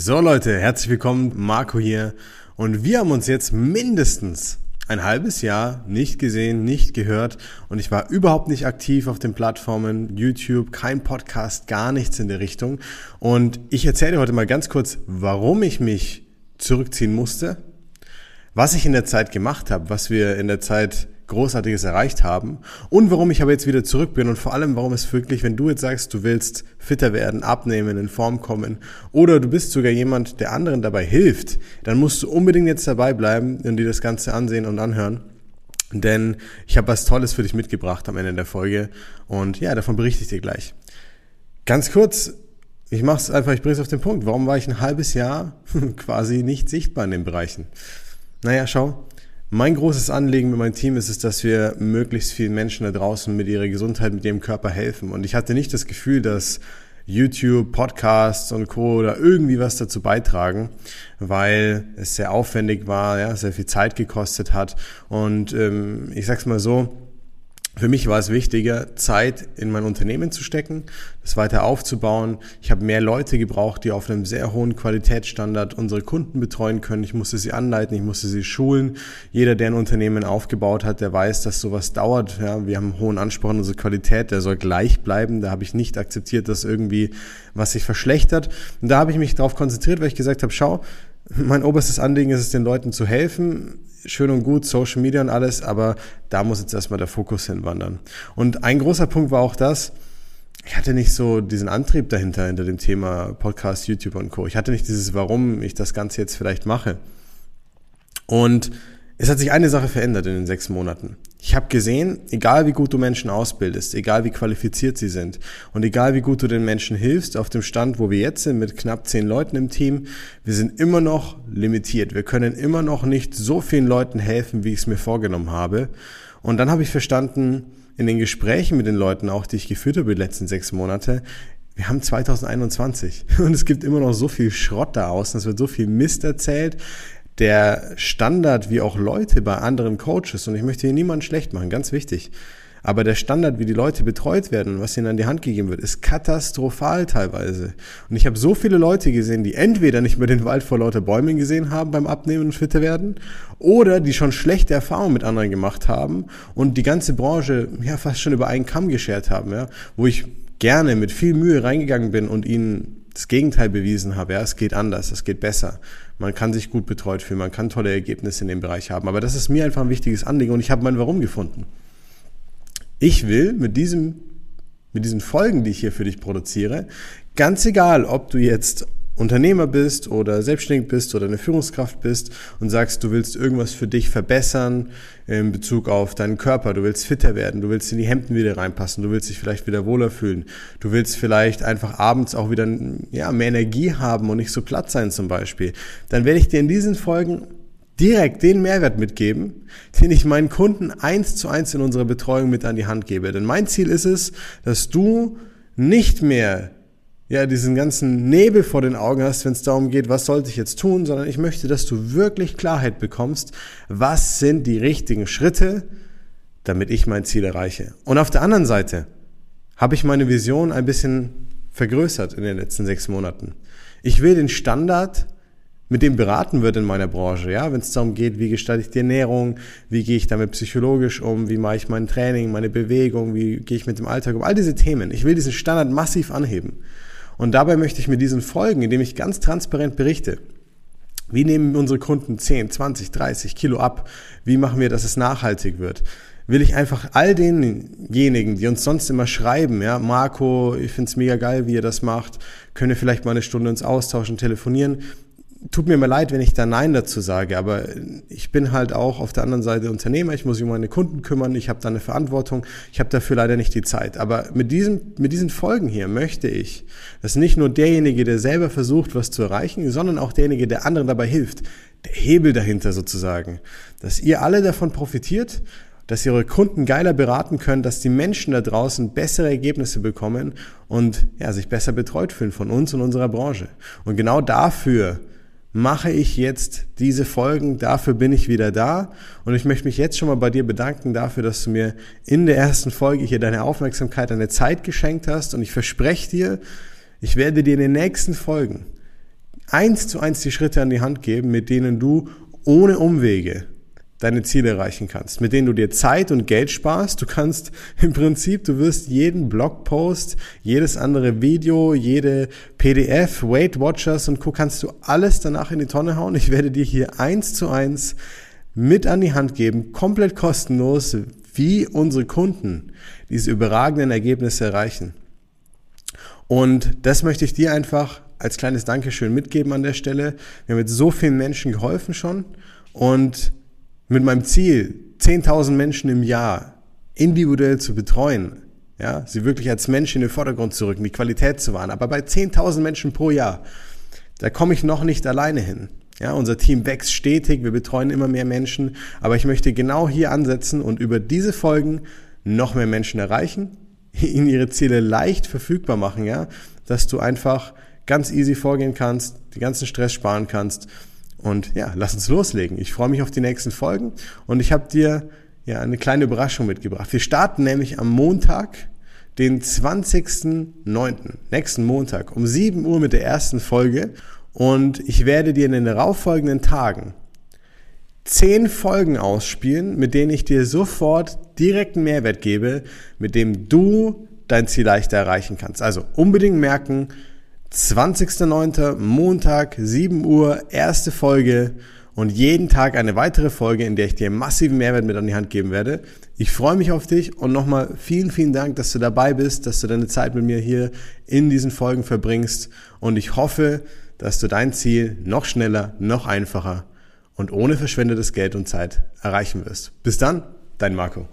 So Leute, herzlich willkommen, Marco hier. Und wir haben uns jetzt mindestens ein halbes Jahr nicht gesehen, nicht gehört. Und ich war überhaupt nicht aktiv auf den Plattformen, YouTube, kein Podcast, gar nichts in der Richtung. Und ich erzähle heute mal ganz kurz, warum ich mich zurückziehen musste, was ich in der Zeit gemacht habe, was wir in der Zeit Großartiges erreicht haben und warum ich aber jetzt wieder zurück bin und vor allem, warum es wirklich, wenn du jetzt sagst, du willst fitter werden, abnehmen, in Form kommen oder du bist sogar jemand, der anderen dabei hilft, dann musst du unbedingt jetzt dabei bleiben und dir das Ganze ansehen und anhören. Denn ich habe was Tolles für dich mitgebracht am Ende der Folge und ja, davon berichte ich dir gleich. Ganz kurz, ich mache es einfach, ich bringe es auf den Punkt. Warum war ich ein halbes Jahr quasi nicht sichtbar in den Bereichen? Naja, schau, mein großes Anliegen mit meinem Team ist es, dass wir möglichst vielen Menschen da draußen mit ihrer Gesundheit, mit ihrem Körper helfen. Und ich hatte nicht das Gefühl, dass YouTube, Podcasts und Co. oder irgendwie was dazu beitragen, weil es sehr aufwendig war, ja, sehr viel Zeit gekostet hat. Und ähm, ich sag's mal so, für mich war es wichtiger, Zeit in mein Unternehmen zu stecken, das weiter aufzubauen. Ich habe mehr Leute gebraucht, die auf einem sehr hohen Qualitätsstandard unsere Kunden betreuen können. Ich musste sie anleiten, ich musste sie schulen. Jeder, der ein Unternehmen aufgebaut hat, der weiß, dass sowas dauert. Ja, wir haben einen hohen Anspruch an unsere Qualität, der soll gleich bleiben. Da habe ich nicht akzeptiert, dass irgendwie was sich verschlechtert. Und da habe ich mich darauf konzentriert, weil ich gesagt habe, schau, mein oberstes Anliegen ist es, den Leuten zu helfen. Schön und gut, Social Media und alles, aber da muss jetzt erstmal der Fokus hinwandern. Und ein großer Punkt war auch das, ich hatte nicht so diesen Antrieb dahinter, hinter dem Thema Podcast, YouTube und Co. Ich hatte nicht dieses, warum ich das Ganze jetzt vielleicht mache. Und es hat sich eine Sache verändert in den sechs Monaten. Ich habe gesehen, egal wie gut du Menschen ausbildest, egal wie qualifiziert sie sind und egal wie gut du den Menschen hilfst, auf dem Stand, wo wir jetzt sind, mit knapp zehn Leuten im Team, wir sind immer noch limitiert. Wir können immer noch nicht so vielen Leuten helfen, wie ich es mir vorgenommen habe. Und dann habe ich verstanden, in den Gesprächen mit den Leuten auch, die ich geführt habe die letzten sechs Monate, wir haben 2021 und es gibt immer noch so viel Schrott da außen, es wird so viel Mist erzählt der Standard, wie auch Leute bei anderen Coaches, und ich möchte hier niemanden schlecht machen, ganz wichtig, aber der Standard, wie die Leute betreut werden und was ihnen an die Hand gegeben wird, ist katastrophal teilweise. Und ich habe so viele Leute gesehen, die entweder nicht mehr den Wald vor lauter Bäumen gesehen haben beim Abnehmen und fitter werden, oder die schon schlechte Erfahrungen mit anderen gemacht haben und die ganze Branche ja fast schon über einen Kamm geschert haben, ja, wo ich gerne mit viel Mühe reingegangen bin und ihnen das Gegenteil bewiesen habe. Ja, es geht anders, es geht besser. Man kann sich gut betreut fühlen, man kann tolle Ergebnisse in dem Bereich haben. Aber das ist mir einfach ein wichtiges Anliegen und ich habe mein Warum gefunden. Ich will mit diesem, mit diesen Folgen, die ich hier für dich produziere, ganz egal, ob du jetzt Unternehmer bist oder selbstständig bist oder eine Führungskraft bist und sagst, du willst irgendwas für dich verbessern in Bezug auf deinen Körper, du willst fitter werden, du willst in die Hemden wieder reinpassen, du willst dich vielleicht wieder wohler fühlen, du willst vielleicht einfach abends auch wieder ja, mehr Energie haben und nicht so platt sein zum Beispiel, dann werde ich dir in diesen Folgen direkt den Mehrwert mitgeben, den ich meinen Kunden eins zu eins in unserer Betreuung mit an die Hand gebe. Denn mein Ziel ist es, dass du nicht mehr ja, diesen ganzen Nebel vor den Augen hast, wenn es darum geht, was sollte ich jetzt tun, sondern ich möchte, dass du wirklich Klarheit bekommst, was sind die richtigen Schritte, damit ich mein Ziel erreiche. Und auf der anderen Seite habe ich meine Vision ein bisschen vergrößert in den letzten sechs Monaten. Ich will den Standard, mit dem beraten wird in meiner Branche, ja, wenn es darum geht, wie gestalte ich die Ernährung, wie gehe ich damit psychologisch um, wie mache ich mein Training, meine Bewegung, wie gehe ich mit dem Alltag um, all diese Themen. Ich will diesen Standard massiv anheben. Und dabei möchte ich mit diesen Folgen, indem ich ganz transparent berichte, wie nehmen unsere Kunden 10, 20, 30 Kilo ab? Wie machen wir, dass es nachhaltig wird? Will ich einfach all denjenigen, die uns sonst immer schreiben, ja, Marco, ich find's mega geil, wie ihr das macht, können wir vielleicht mal eine Stunde uns austauschen, telefonieren, tut mir mal leid, wenn ich da Nein dazu sage, aber ich bin halt auch auf der anderen Seite Unternehmer, ich muss mich um meine Kunden kümmern, ich habe da eine Verantwortung, ich habe dafür leider nicht die Zeit. Aber mit, diesem, mit diesen Folgen hier möchte ich, dass nicht nur derjenige, der selber versucht, was zu erreichen, sondern auch derjenige, der anderen dabei hilft, der Hebel dahinter sozusagen, dass ihr alle davon profitiert, dass ihr eure Kunden geiler beraten könnt, dass die Menschen da draußen bessere Ergebnisse bekommen und ja, sich besser betreut fühlen von uns und unserer Branche. Und genau dafür mache ich jetzt diese Folgen. Dafür bin ich wieder da. Und ich möchte mich jetzt schon mal bei dir bedanken dafür, dass du mir in der ersten Folge hier deine Aufmerksamkeit, deine Zeit geschenkt hast. Und ich verspreche dir, ich werde dir in den nächsten Folgen eins zu eins die Schritte an die Hand geben, mit denen du ohne Umwege deine Ziele erreichen kannst, mit denen du dir Zeit und Geld sparst. Du kannst im Prinzip, du wirst jeden Blogpost, jedes andere Video, jede PDF, Weight Watchers und Co. kannst du alles danach in die Tonne hauen. Ich werde dir hier eins zu eins mit an die Hand geben, komplett kostenlos, wie unsere Kunden diese überragenden Ergebnisse erreichen. Und das möchte ich dir einfach als kleines Dankeschön mitgeben an der Stelle. Wir haben jetzt so vielen Menschen geholfen schon und mit meinem Ziel, 10.000 Menschen im Jahr individuell zu betreuen, ja, sie wirklich als Menschen in den Vordergrund zu rücken, die Qualität zu wahren, aber bei 10.000 Menschen pro Jahr, da komme ich noch nicht alleine hin. Ja, unser Team wächst stetig, wir betreuen immer mehr Menschen, aber ich möchte genau hier ansetzen und über diese Folgen noch mehr Menschen erreichen, ihnen ihre Ziele leicht verfügbar machen, ja, dass du einfach ganz easy vorgehen kannst, die ganzen Stress sparen kannst und ja, lass uns loslegen. Ich freue mich auf die nächsten Folgen und ich habe dir ja eine kleine Überraschung mitgebracht. Wir starten nämlich am Montag, den 20.09., nächsten Montag um 7 Uhr mit der ersten Folge und ich werde dir in den darauffolgenden Tagen zehn Folgen ausspielen, mit denen ich dir sofort direkten Mehrwert gebe, mit dem du dein Ziel leichter erreichen kannst. Also unbedingt merken, 20.09. Montag, 7 Uhr, erste Folge und jeden Tag eine weitere Folge, in der ich dir massiven Mehrwert mit an die Hand geben werde. Ich freue mich auf dich und nochmal vielen, vielen Dank, dass du dabei bist, dass du deine Zeit mit mir hier in diesen Folgen verbringst und ich hoffe, dass du dein Ziel noch schneller, noch einfacher und ohne verschwendetes Geld und Zeit erreichen wirst. Bis dann, dein Marco.